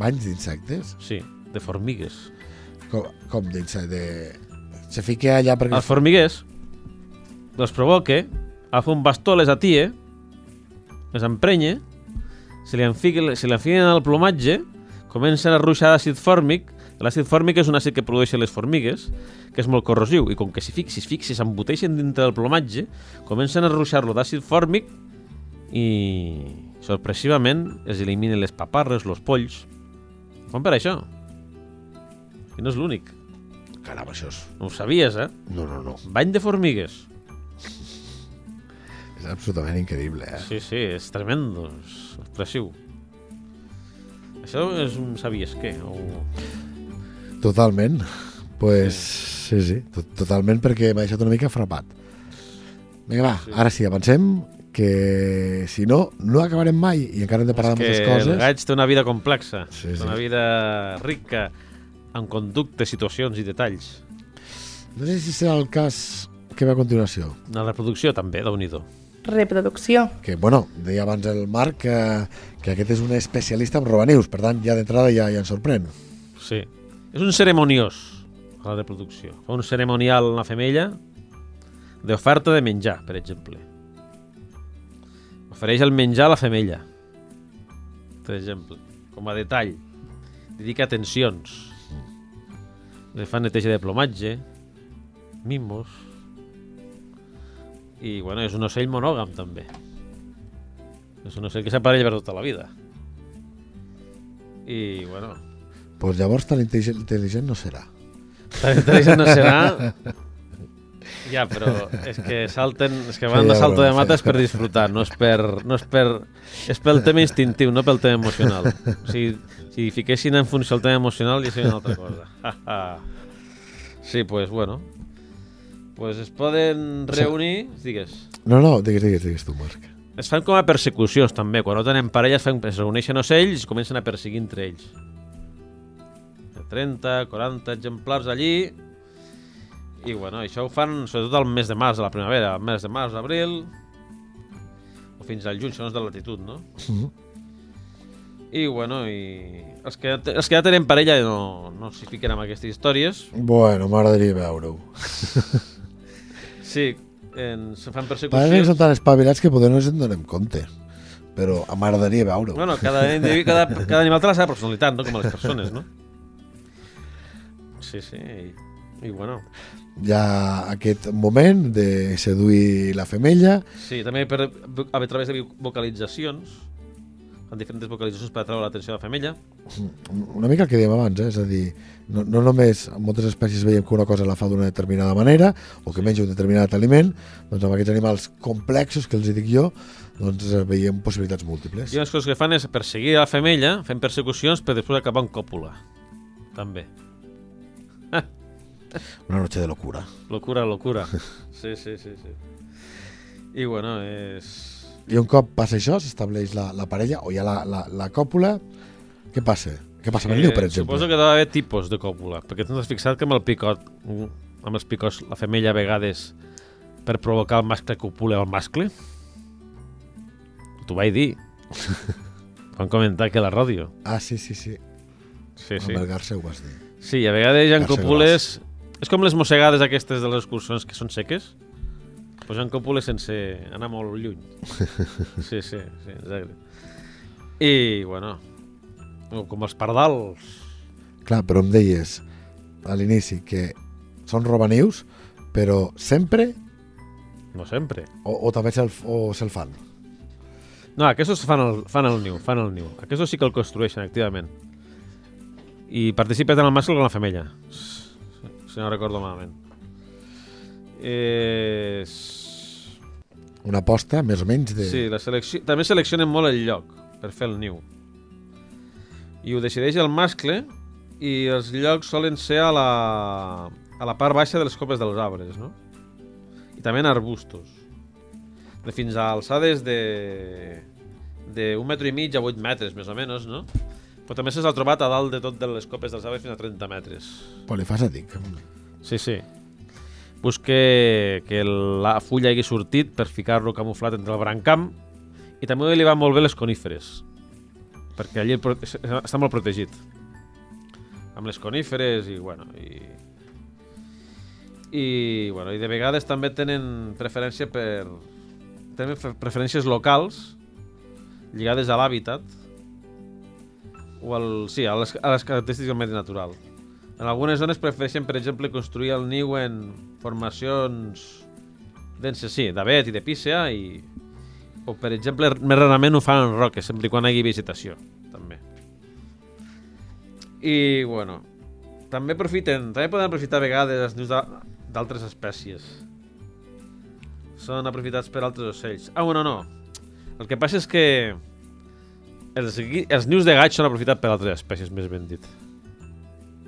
Speaker 2: banys d'insectes.
Speaker 3: Sí, de formigues.
Speaker 2: Com, com d'insectes? De... Se fica allà perquè...
Speaker 3: Els formiguers els provoque, agafa un bastó, les atie, les emprenya, se li enfiquen, se li enfiquen al plomatge, comencen a ruixar d'àcid fòrmic, l'àcid fòrmic és un àcid que produeixen les formigues, que és molt corrosiu, i com que si fixis, fixis, s'emboteixen dintre del plomatge, comencen a ruixar-lo d'àcid fòrmic i sorpresivament es eliminen les paparres, els polls. Fan per això. I no és l'únic.
Speaker 2: Caram, això és...
Speaker 3: No ho sabies, eh?
Speaker 2: No, no, no.
Speaker 3: Bany de formigues.
Speaker 2: És absolutament increïble, eh?
Speaker 3: Sí, sí, és tremendo, és expressiu. Això és un sabies què? O...
Speaker 2: Totalment. Pues, sí, sí, tot, totalment perquè m'ha deixat una mica frapat. Vinga, va, sí. ara sí, avancem, que si no, no acabarem mai i encara hem de parlar de
Speaker 3: que
Speaker 2: moltes
Speaker 3: el
Speaker 2: coses.
Speaker 3: gaig té una vida complexa,
Speaker 2: Sí, sí.
Speaker 3: una vida rica en conductes, situacions i detalls.
Speaker 2: No sé si serà el cas que ve a continuació.
Speaker 3: La reproducció també, déu nhi
Speaker 4: Reproducció.
Speaker 2: Que, bueno, deia abans el Marc que, que aquest és un especialista en robanius, per tant, ja d'entrada ja, ja ens sorprèn.
Speaker 3: Sí. És un ceremoniós, la reproducció. Fa un ceremonial en la femella d'oferta de menjar, per exemple. Ofereix el menjar a la femella, per exemple, com a detall. Dedica atencions. Le fa neteja de plomatge, mimos... I, bueno, és un ocell monògam, també. És un ocell que s'aparella per tota la vida. I, bueno,
Speaker 2: Pues llavors tan intel·ligent, intel·ligent no serà.
Speaker 3: Tan intel·ligent no serà... Ja, però és que salten, és que van
Speaker 2: Sí,
Speaker 3: de salto de mata
Speaker 2: sí.
Speaker 3: per disfrutar, no és per, no és per, és pel tema instintiu, no pel tema emocional. O sigui, si fiquessin en funció el tema emocional ja seria una altra cosa. sí, pues bueno. Pues es poden reunir, digues,
Speaker 2: No, no, digues, digues, digues tu, Marc.
Speaker 3: es fan com a persecucions també, quan no tenen parella es, fan, es reuneixen ocells i comencen a perseguir entre ells. 30, 40 exemplars allí i bueno, això ho fan sobretot al mes de març, a la primavera, al mes de març, abril o fins al juny, segons de latitud, no?
Speaker 2: Mhm.
Speaker 3: I bueno, i els que, els que ja tenen parella no, no s'hi fiquen amb aquestes històries.
Speaker 2: Bueno, m'agradaria veure-ho.
Speaker 3: Sí, en, se fan persecucions.
Speaker 2: són tan espavilats que potser no ens en donem compte. Però m'agradaria veure-ho.
Speaker 3: Bueno, cada, cada, cada animal té la seva personalitat, no? Com a les persones, no? Sí, sí. I, bueno,
Speaker 2: Hi ha aquest moment de seduir la femella,
Speaker 3: sí, també per, a través de vocalitzacions, fan diferents vocalitzacions per atraure l'atenció de la femella.
Speaker 2: una mica el que dèiem abans, eh? és a dir, no, no només en moltes espècies veiem que una cosa la fa d'una determinada manera o que menja un determinat aliment, doncs amb aquests animals complexos que els dic jo, doncs eh, veiem possibilitats múltiples.
Speaker 3: I unes coses que fan és perseguir a la femella, fent persecucions per després acabar en còpula. També.
Speaker 2: Una noche de locura.
Speaker 3: Locura, locura. Sí, sí, sí, sí. I bueno, és...
Speaker 2: I un cop passa això, s'estableix la, la parella o hi ha la, la, la còpula, Què passa? Què passa amb el niu, per
Speaker 3: Eh,
Speaker 2: exemple?
Speaker 3: Suposo que ha d'haver tipus de còpula, perquè tu t'has fixat que amb el picot, mm, amb els picots, la femella a vegades per provocar el mascle copula el mascle? T'ho vaig dir. Van comentar que la ràdio.
Speaker 2: Ah, sí, sí, sí.
Speaker 3: Sí, sí.
Speaker 2: Amb el ho vas dir.
Speaker 3: Sí, a vegades hi ha
Speaker 2: Garça
Speaker 3: còpules... És com les mossegades aquestes de les excursions que són seques. Pues ha còpules sense anar molt lluny. Sí, sí, sí, exacte. I, bueno, com els pardals.
Speaker 2: Clar, però em deies a l'inici que són robanius, però sempre
Speaker 3: No sempre.
Speaker 2: o, o també se'l o se'l fan?
Speaker 3: No, aquests fan el, fan el niu, fan el niu. Aquests sí que el construeixen activament. I participa tant el mascle com la femella. Si no recordo malament. És...
Speaker 2: Una aposta, més o menys, de...
Speaker 3: Sí, la selecció... també seleccionen molt el lloc per fer el niu. I ho decideix el mascle i els llocs solen ser a la, a la part baixa de les copes dels arbres, no? I també en arbustos. De fins a alçades de, de un metre i mig a 8 metres, més o menys, no? Però també se'ls ha trobat a dalt de tot de les copes dels arbres fins a 30 metres.
Speaker 2: Polifacètic.
Speaker 3: Sí, sí. Busque que la fulla hagi sortit per ficar-lo camuflat entre el brancam i també li van molt bé les coníferes perquè allí està molt protegit amb les coníferes i bueno i, i, bueno, i de vegades també tenen preferència per tenen fe- preferències locals lligades a l'hàbitat o al, sí, a les, a les característiques del medi natural en algunes zones prefereixen, per exemple, construir el niu en formacions denses, sí, d'avet i de pícea i... o, per exemple, més rarament ho fan en roques, sempre quan hi hagi vegetació, també. I, bueno, també aprofiten, també poden aprofitar a vegades els nius d'a- d'altres espècies. Són aprofitats per altres ocells. Ah, bueno, no. El que passa és que els, els nius de gaig són aprofitats per altres espècies, més ben dit.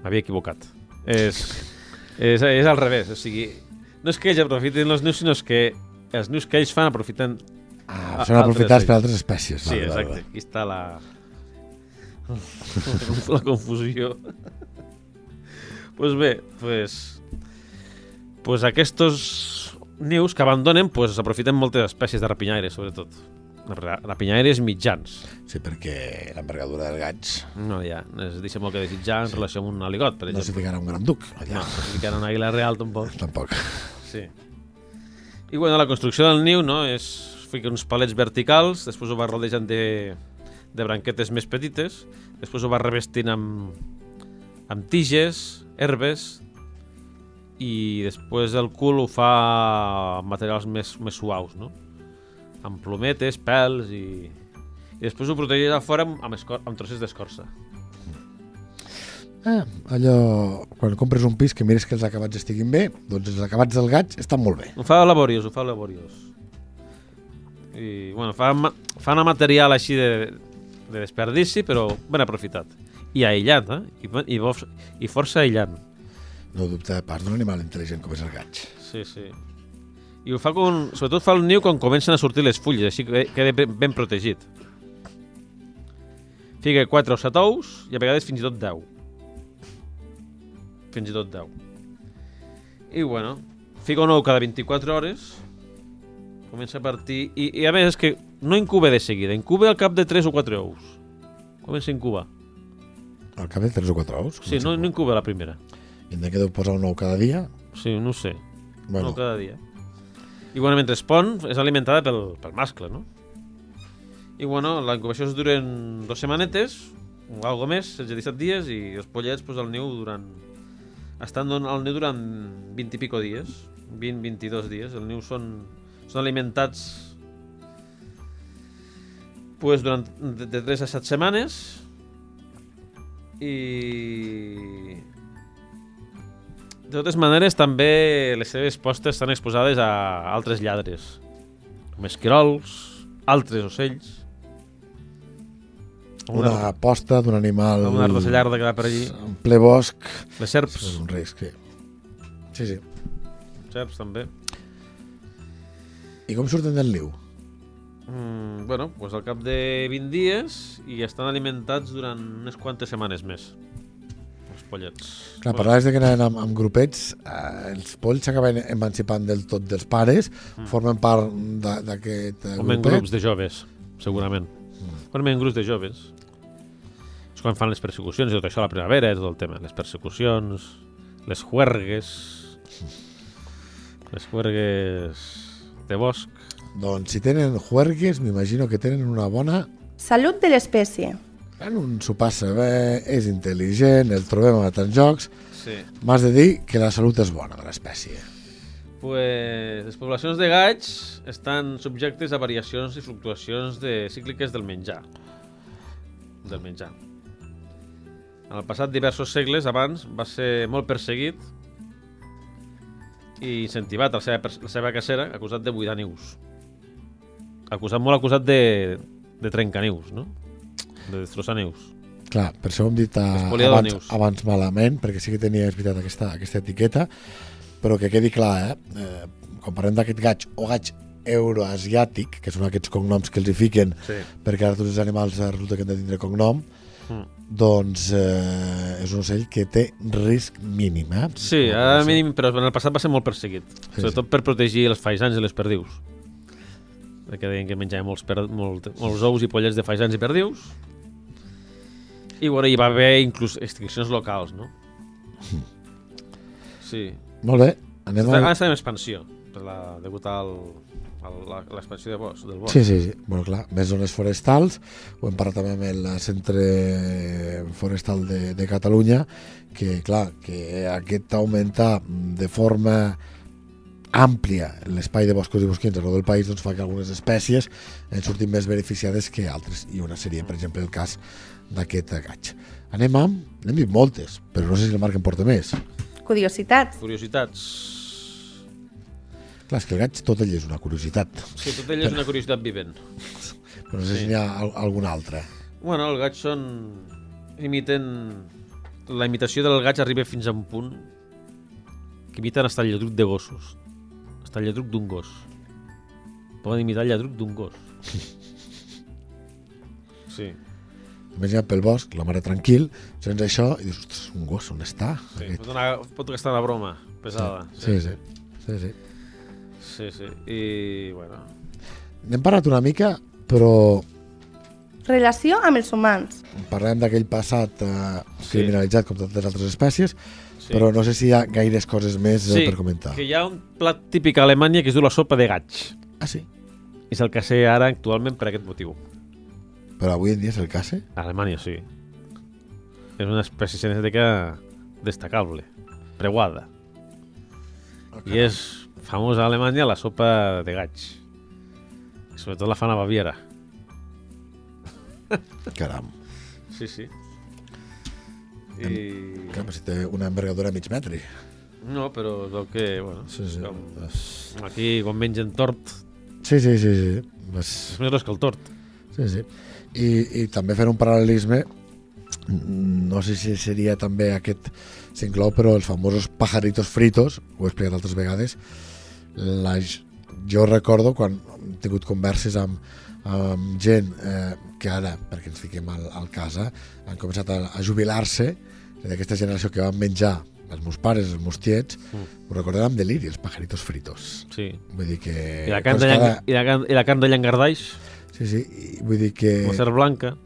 Speaker 3: M'havia equivocat. És, és, és al revés, o sigui, no és que ells aprofiten els nius, sinó és que els nius que ells fan aprofiten...
Speaker 2: Ah, són aprofitats per altres espècies.
Speaker 3: Sí,
Speaker 2: Vale, vale,
Speaker 3: exacte. Aquí està la... la confusió. pues bé, pues... Pues aquests nius que abandonen pues, aprofiten moltes espècies de rapinyaires, sobretot. Ra- Rapinyaires mitjans.
Speaker 2: vale. Sí, perquè l'envergadura dels gats
Speaker 3: No, ja, es deixa molt que desitjar en relació amb un aligot, per
Speaker 2: no
Speaker 3: exemple.
Speaker 2: s'hi ficarà un gran duc. Allà.
Speaker 3: No, no s'hi ficarà una àguila real tampoc.
Speaker 2: Tampoc.
Speaker 3: Sí. I bueno, la construcció del niu no, és fica uns palets verticals, després ho va rodejant de, de branquetes més petites, després ho va revestint amb, amb tiges, herbes, i després el cul ho fa amb materials més, més suaus, no? Amb plometes, pèls i... I després ho protegeix a fora amb, amb, escor amb trossos d'escorça.
Speaker 2: Ah, allò, quan compres un pis que mires que els acabats estiguin bé, doncs els acabats del gaig estan molt bé.
Speaker 3: Ho fa laboriós, ho fa laboriós. I, bueno, fa, fa una material així de, de desperdici, però ben aprofitat. I aïllat, eh? I, i, i força aïllant.
Speaker 2: No dubte pas d'un animal intel·ligent com és el gaig.
Speaker 3: Sí, sí. I ho fa con, sobretot fa el niu quan comencen a sortir les fulles, així que queda ben, ben protegit. Fica 4 o 7 ous i a vegades fins i tot 10. Fins i tot 10. I bueno, fica un ou cada 24 hores, comença a partir... I, i a més és que no incuba de seguida, incuba al cap de 3 o 4 ous. Comença a incubar.
Speaker 2: Al cap de 3 o 4 ous?
Speaker 3: Sí, no, no incuba la primera.
Speaker 2: I en que deu posar un ou cada dia?
Speaker 3: Sí, no sé.
Speaker 2: Bueno,
Speaker 3: No cada dia. I bueno, mentre es pon, és alimentada pel, pel mascle, no? I bueno, la incubació es duren dues setmanetes, o algo més, 16 17 dies, i els pollets pues, al niu durant... Estan al niu durant 20 i pico dies, 20-22 dies. El niu són, són alimentats pues, durant de, de 3 a 7 setmanes i de totes maneres, també les seves postes estan exposades a altres lladres, com esquirols, altres ocells,
Speaker 2: una
Speaker 3: una,
Speaker 2: aposta d'un animal
Speaker 3: una arrossellarda que va per allí,
Speaker 2: en ple bosc
Speaker 3: les serps,
Speaker 2: és un risc, sí. Sí, sí.
Speaker 3: serps també.
Speaker 2: I com surten del niu?
Speaker 3: Mm, bueno, pues al cap de 20 dies i estan alimentats durant unes quantes setmanes més. Pollets.
Speaker 2: Clar, parlaves de que anaven amb, amb grupets, eh, els polls s'acaben emancipant del tot dels pares, formen part d'a- d'aquest eh,
Speaker 3: Com en
Speaker 2: grupet.
Speaker 3: grups de joves, segurament. Mm. Formen en grups de joves. És quan fan les persecucions i tot això a la primavera, tot el tema. Les persecucions, les juergues, les juergues de bosc.
Speaker 2: Doncs si tenen juergues, m'imagino que tenen una bona...
Speaker 4: Salut de l'espècie.
Speaker 2: En un s'ho passa bé, és intel·ligent, el trobem a tants jocs.
Speaker 3: Sí.
Speaker 2: M'has de dir que la salut és bona de l'espècie.
Speaker 3: Pues, les poblacions de gaigs estan subjectes a variacions i fluctuacions de cícliques del menjar. Del menjar. En el passat diversos segles abans va ser molt perseguit i incentivat a la seva, la seva cacera acusat de buidar nius. Acusat, molt acusat de, de trencar nius, no? De destrossar nius.
Speaker 2: Clar, per això ho hem dit a,
Speaker 3: Espoliador
Speaker 2: abans, abans malament, perquè sí que tenia, és veritat, aquesta, aquesta etiqueta, però que quedi clar, eh? eh quan parlem d'aquest gaig o gaig euroasiàtic, que són aquests cognoms que els hi fiquen
Speaker 3: Sí.
Speaker 2: perquè ara tots els animals eh, resulta que han de tindre cognom,
Speaker 3: Mm.
Speaker 2: doncs eh, és un ocell que té risc mínim. Eh?
Speaker 3: Sí, a mínim, però en el passat va ser molt perseguit.
Speaker 2: Sí,
Speaker 3: Sobretot per protegir els faisans i les perdius. Perquè deien que menjaven molts, per, molt, molts ous i pollets de faisans i perdius. I bueno, hi va haver inclús extincions locals, no? Sí.
Speaker 2: Molt bé, anem
Speaker 3: Ara
Speaker 2: a...
Speaker 3: està en expansió, per la, degut al, l'expansió de bosc, del bosc.
Speaker 2: Sí, sí, sí. Bueno, clar, més zones forestals. Ho hem parlat també amb el centre forestal de, de Catalunya, que, clar, que aquest augmentar de forma àmplia l'espai de boscos i bosquins arreu del país doncs fa que algunes espècies en surtin més beneficiades que altres i una seria, per exemple, el cas d'aquest gaig. Anem amb... N'hem dit moltes, però no sé si el Marc en porta més.
Speaker 4: Curiositats.
Speaker 3: Curiositats.
Speaker 2: Clar, és que el gaig tot ell és una curiositat,
Speaker 3: Sí, tot ell és una curiositat vivent.
Speaker 2: però no sé
Speaker 3: Sí.
Speaker 2: si n'hi ha al- alguna altra.
Speaker 3: Bueno, el gaig són... Imiten... La imitació del gaig arriba fins a un punt que imiten hasta el lladruc de gossos. Hasta el lladruc d'un gos. Poden imitar el lladruc d'un gos. Sí.
Speaker 2: Imagina't pel bosc, la mare tranquil, sents això i dius, ostres, un gos, on està?
Speaker 3: sí.
Speaker 2: Aquest-
Speaker 3: Pot, anar, pot gastar una broma pesada.
Speaker 2: Sí, sí. sí, sí.
Speaker 3: Sí, sí. I, bueno...
Speaker 2: N'hem parlat una mica, però
Speaker 4: Relació amb els humans.
Speaker 2: parlem d'aquell passat eh,
Speaker 3: Sí.
Speaker 2: criminalitzat com tantes altres espècies,
Speaker 3: Sí.
Speaker 2: però no sé si hi ha gaires coses més eh,
Speaker 3: sí,
Speaker 2: per comentar.
Speaker 3: que hi ha un plat típic a Alemanya que es diu la sopa de gaig.
Speaker 2: Ah, sí?
Speaker 3: És el que sé ara actualment per aquest motiu.
Speaker 2: Però avui en dia és el cas, eh?
Speaker 3: A Alemanya, sí. És una espècie cinètica destacable, preuada. I és famosa a Alemanya la sopa de gaig. I sobretot la fan a Baviera.
Speaker 2: Caram.
Speaker 3: Sí, sí. I...
Speaker 2: Clar, si té una envergadura mig metri.
Speaker 3: No, però es veu que, bueno,
Speaker 2: Sí, sí.
Speaker 3: com
Speaker 2: És-
Speaker 3: aquí quan mengen tort,
Speaker 2: Sí, sí, sí. sí. És...
Speaker 3: és més gros que el tort.
Speaker 2: Sí, sí. I, I també fer un paral·lelisme, no sé si seria també aquest s'inclou, però els famosos pajaritos fritos, ho he explicat altres vegades, la, jo recordo quan hem tingut converses amb, amb gent eh, que ara, perquè ens fiquem al, al casa, han començat a, a jubilar-se d'aquesta generació que van menjar els meus pares, els meus tiets,
Speaker 3: Mm.
Speaker 2: ho recordem amb deliri, els pajaritos fritos.
Speaker 3: Sí.
Speaker 2: Vull dir que...
Speaker 3: I la carn
Speaker 2: coses
Speaker 3: de, llang...
Speaker 2: ara-
Speaker 3: I la, i la carn de llangardaix,
Speaker 2: Sí, sí, i vull dir que...
Speaker 3: com ser blanca.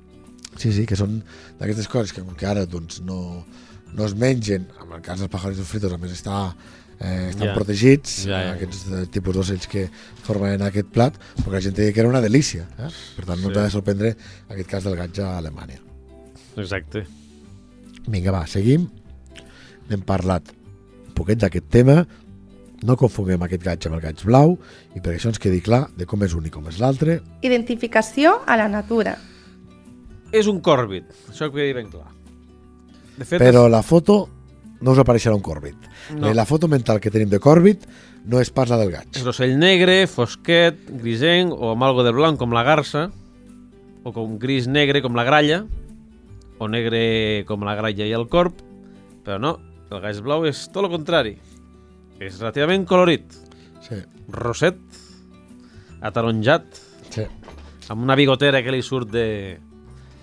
Speaker 2: Sí, sí, que són d'aquestes coses que, com que ara doncs, no, no es mengen, en el cas dels pajaritos fritos a més està, eh, estan
Speaker 3: Ja.
Speaker 2: protegits,
Speaker 3: Ja, ja.
Speaker 2: aquests eh, tipus d'ocells que formen aquest plat, perquè la gent deia que era una delícia. Eh? Per tant, no
Speaker 3: Sí.
Speaker 2: t'ha de sorprendre aquest cas del gaig a Alemanya.
Speaker 3: Exacte.
Speaker 2: Vinga, va, seguim. N'hem parlat un poquet d'aquest tema, no confonguem aquest gaig amb el gaig blau, i per això ens quedi clar de com és un i com és l'altre.
Speaker 4: Identificació a la natura.
Speaker 3: És un còrbit, això que quedi ben clar. De fet,
Speaker 2: Però la foto no us apareixerà un còrbit.
Speaker 3: No.
Speaker 2: Eh, La foto mental que tenim de còrbit no és pas la del gaig.
Speaker 3: és l'ocell negre, fosquet, grisenc o amb algo de blanc com la garça, o com gris negre com la gralla, o negre com la gralla i el corb, però no, el gaig blau és tot el contrari. És relativament colorit,
Speaker 2: Sí,
Speaker 3: roset, ataronjat,
Speaker 2: sí.
Speaker 3: amb una bigotera que li surt de,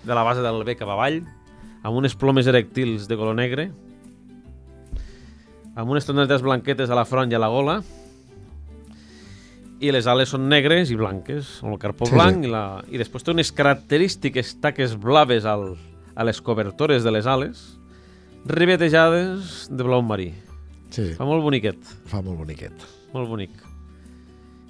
Speaker 3: de la base del bec cap avall, amb unes plomes erectils de color negre, amb unes tonetes blanquetes a la front i a la gola, i les ales són negres i blanques, amb el carpó
Speaker 2: Sí,
Speaker 3: blanc,
Speaker 2: sí.
Speaker 3: I, la, i després té unes característiques taques blaves al, a les cobertores de les ales, rivetejades de blau marí.
Speaker 2: Sí,
Speaker 3: Fa molt boniquet,
Speaker 2: fa molt boniquet.
Speaker 3: molt bonic.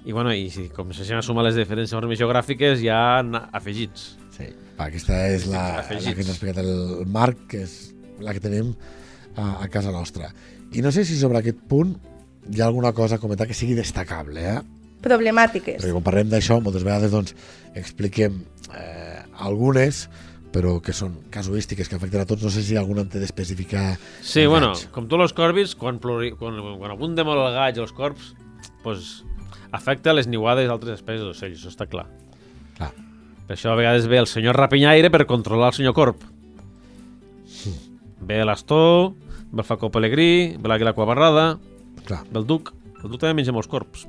Speaker 3: I, bueno, i si com s'hagin a sumar les diferents normes geogràfiques, hi ha afegits.
Speaker 2: Sí, va, aquesta és la, la que ens ha explicat el Marc, que és la que tenim a, a casa nostra. I no sé si sobre aquest punt hi ha alguna cosa a comentar que sigui destacable, eh?
Speaker 4: Problemàtiques.
Speaker 2: Perquè quan parlem d'això, moltes vegades doncs, expliquem eh, algunes, però que són casuístiques que afecten a tots. No sé si alguna en té d'especificar.
Speaker 3: Sí, bueno,
Speaker 2: gaig.
Speaker 3: com tots els corbis, quan, pluri, quan, quan abunden molt el gaig els corps, pues, afecta les niuades d'altres espècies d'ocells, això està clar.
Speaker 2: Clar.
Speaker 3: Per això a vegades ve el senyor rapinyaire per controlar el senyor corp. Ve l'astor, ve el facó pelegrí, ve l'àguila quabarrada,
Speaker 2: Clar.
Speaker 3: ve el duc. El duc també menja molts corps.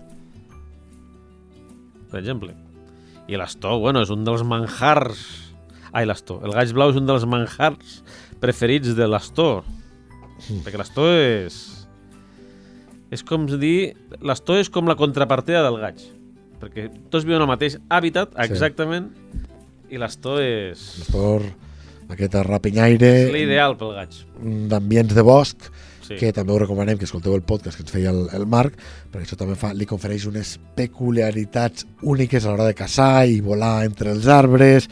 Speaker 3: Per exemple. I l'astor, bueno, és un dels manjars... Ai, l'astor. El gaig blau és un dels manjars preferits de l'astor. Perquè l'astor és... És com dir... L'astor és com la contrapartida del gaig. Perquè tots viuen al mateix hàbitat,
Speaker 2: Sí.
Speaker 3: exactament, i l'astor és...
Speaker 2: L'astor, aquest rapinyaire
Speaker 3: És l'ideal pel gaig.
Speaker 2: d'ambients de bosc,
Speaker 3: Sí.
Speaker 2: que també us recomanem que escolteu el podcast que ens feia el, el Marc, perquè això també fa, li confereix unes peculiaritats úniques a l'hora de caçar i volar entre els arbres,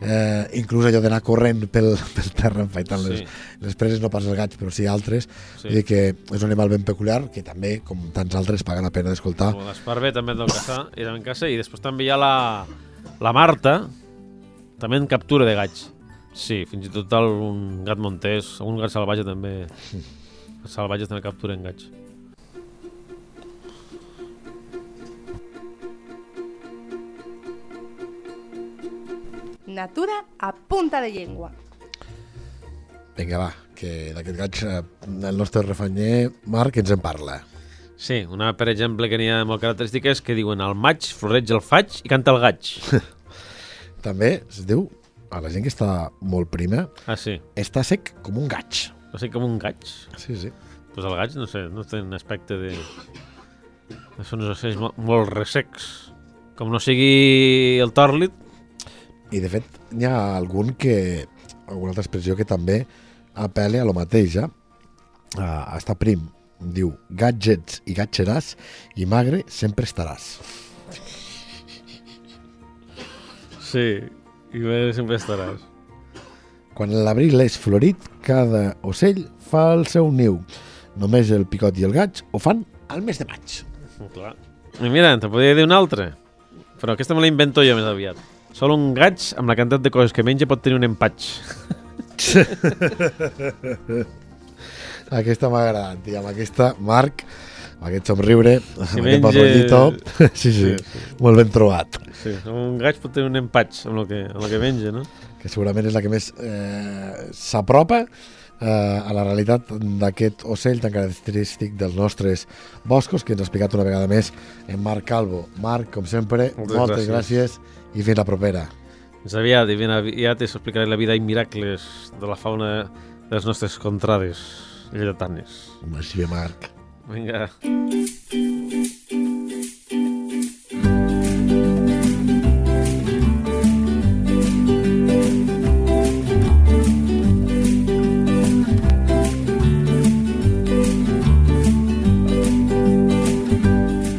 Speaker 2: eh, inclús allò d'anar corrent pel, pel terra enfaitant les,
Speaker 3: Sí.
Speaker 2: les preses, no pas els gats, però sí altres.
Speaker 3: Sí.
Speaker 2: Vull dir que és un animal ben peculiar que també, com tants altres, paga la pena d'escoltar.
Speaker 3: Com bé també el deu caçar, també en caça, i després també hi ha la, la Marta, també en captura de gaig. Sí, fins i tot el, un gat montés, un gat salvatge també... Salvatges també capturen gaig.
Speaker 4: Natura a punta de llengua.
Speaker 2: Vinga, va, que d'aquest gaig eh, el nostre refanyer Marc ens en parla.
Speaker 3: Sí, una, per exemple, que n'hi ha molt característiques que diuen al maig floreig el faig i canta el gaig.
Speaker 2: També es diu, a la gent que està molt prima,
Speaker 3: Ah, sí.
Speaker 2: està sec com un gaig.
Speaker 3: No sé, com un gaig.
Speaker 2: Sí, sí.
Speaker 3: Pues el gaig, no sé, no té un aspecte de... Són uns ocells molt, molt ressecs. Com no sigui el tòrlit,
Speaker 2: I de fet n'hi ha algun que, alguna altra expressió que també apel·la a lo mateix, eh? a, estar prim. Diu, gadgets i gatxeràs i magre sempre estaràs.
Speaker 3: Sí, i bé, sempre estaràs.
Speaker 2: Quan l'abril és florit, cada ocell fa el seu niu. Només el picot i el gaig ho fan al mes de maig.
Speaker 3: Clar. I mira, te podria dir un altre, però aquesta me la invento jo més aviat. Sol un gaig, amb la quantitat de coses que menja, pot tenir un empatx.
Speaker 2: Aquesta m'ha agradat, i amb aquesta, Marc, amb aquest somriure, amb aquest
Speaker 3: menja-
Speaker 2: barrollito, sí, sí,
Speaker 3: Sí,
Speaker 2: sí, molt ben trobat.
Speaker 3: Sí, un gaig pot tenir un empatx amb el que, amb el que menja, no?
Speaker 2: Que segurament és la que més eh, s'apropa eh, a la realitat d'aquest ocell tan característic dels nostres boscos que ens ha explicat una vegada més en Marc Calvo. Marc, com sempre,
Speaker 3: Moltes
Speaker 2: moltes,
Speaker 3: gràcies.
Speaker 2: gràcies. i fins la propera.
Speaker 3: Fins aviat, i ben aviat us explicaré la vida i miracles de la fauna de les nostres contrades lleidatanes.
Speaker 2: Així bé, Marc.
Speaker 3: Vinga.